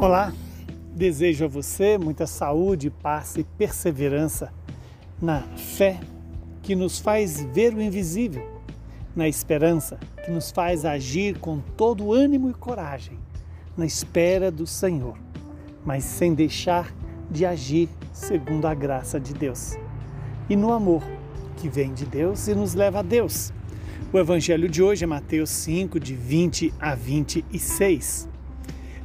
Olá, desejo a você muita saúde, paz e perseverança na fé que nos faz ver o invisível, na esperança que nos faz agir com todo ânimo e coragem, na espera do Senhor, mas sem deixar de agir segundo a graça de Deus, e no amor que vem de Deus e nos leva a Deus. O evangelho de hoje é Mateus 5, de 20 a 26.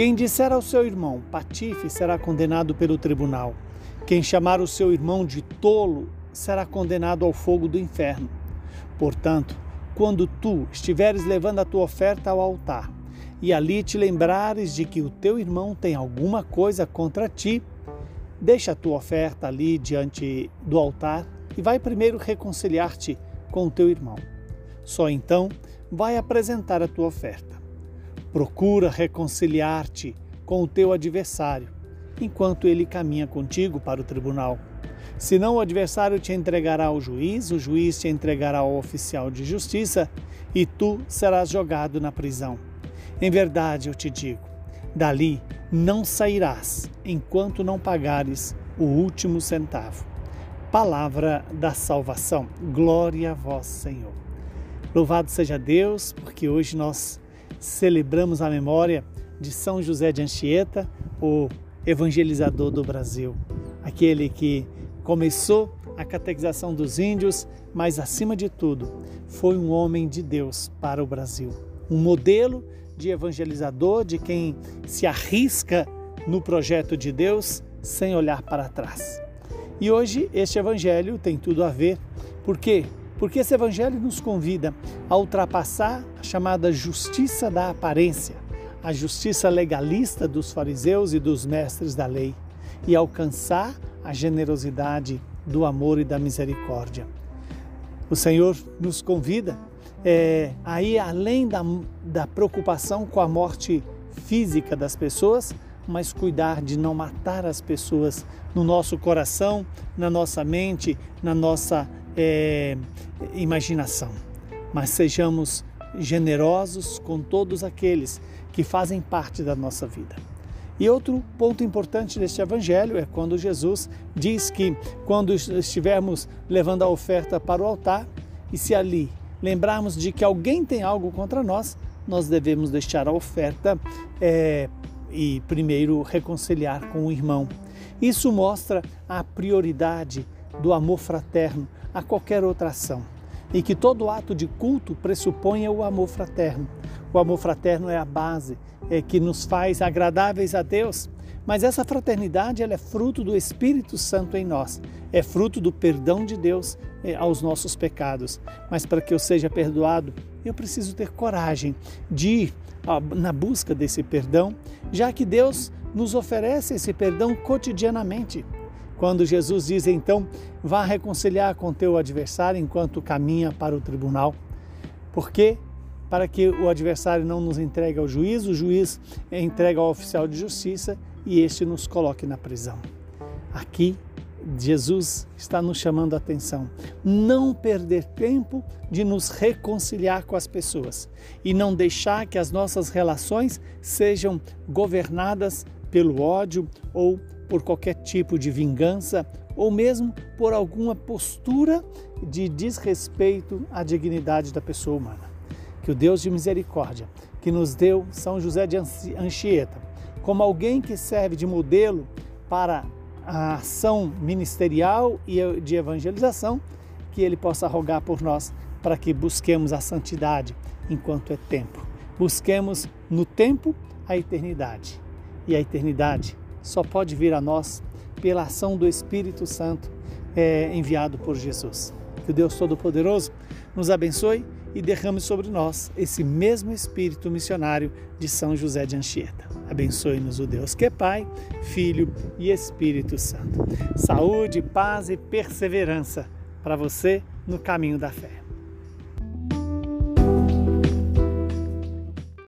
Quem disser ao seu irmão patife será condenado pelo tribunal. Quem chamar o seu irmão de tolo será condenado ao fogo do inferno. Portanto, quando tu estiveres levando a tua oferta ao altar e ali te lembrares de que o teu irmão tem alguma coisa contra ti, deixa a tua oferta ali diante do altar e vai primeiro reconciliar-te com o teu irmão. Só então vai apresentar a tua oferta. Procura reconciliar-te com o teu adversário, enquanto ele caminha contigo para o tribunal. Senão o adversário te entregará ao juiz, o juiz te entregará ao oficial de justiça e tu serás jogado na prisão. Em verdade eu te digo: dali não sairás enquanto não pagares o último centavo. Palavra da salvação. Glória a vós, Senhor. Louvado seja Deus, porque hoje nós celebramos a memória de São José de Anchieta, o evangelizador do Brasil, aquele que começou a catequização dos índios, mas acima de tudo, foi um homem de Deus para o Brasil, um modelo de evangelizador, de quem se arrisca no projeto de Deus sem olhar para trás. E hoje este evangelho tem tudo a ver, porque porque esse evangelho nos convida a ultrapassar a chamada justiça da aparência, a justiça legalista dos fariseus e dos mestres da lei, e alcançar a generosidade do amor e da misericórdia. O Senhor nos convida é, a ir além da, da preocupação com a morte física das pessoas, mas cuidar de não matar as pessoas no nosso coração, na nossa mente, na nossa é, imaginação, mas sejamos generosos com todos aqueles que fazem parte da nossa vida. E outro ponto importante deste evangelho é quando Jesus diz que quando estivermos levando a oferta para o altar e se ali lembrarmos de que alguém tem algo contra nós, nós devemos deixar a oferta é, e primeiro reconciliar com o irmão. Isso mostra a prioridade do amor fraterno a qualquer outra ação e que todo ato de culto pressuponha o amor fraterno. O amor fraterno é a base é, que nos faz agradáveis a Deus, mas essa fraternidade ela é fruto do Espírito Santo em nós, é fruto do perdão de Deus é, aos nossos pecados. Mas para que eu seja perdoado, eu preciso ter coragem de ir na busca desse perdão, já que Deus nos oferece esse perdão cotidianamente. Quando Jesus diz então, vá reconciliar com teu adversário enquanto caminha para o tribunal. Porque para que o adversário não nos entregue ao juiz, o juiz entrega ao oficial de justiça e este nos coloque na prisão. Aqui Jesus está nos chamando a atenção. Não perder tempo de nos reconciliar com as pessoas e não deixar que as nossas relações sejam governadas pelo ódio ou por qualquer tipo de vingança ou mesmo por alguma postura de desrespeito à dignidade da pessoa humana. Que o Deus de misericórdia, que nos deu São José de Anchieta, como alguém que serve de modelo para a ação ministerial e de evangelização, que ele possa rogar por nós para que busquemos a santidade enquanto é tempo. Busquemos no tempo a eternidade. E a eternidade só pode vir a nós pela ação do Espírito Santo é, enviado por Jesus. Que o Deus Todo-Poderoso nos abençoe e derrame sobre nós esse mesmo espírito missionário de São José de Anchieta. Abençoe-nos o Deus que é Pai, Filho e Espírito Santo. Saúde, paz e perseverança para você no caminho da fé.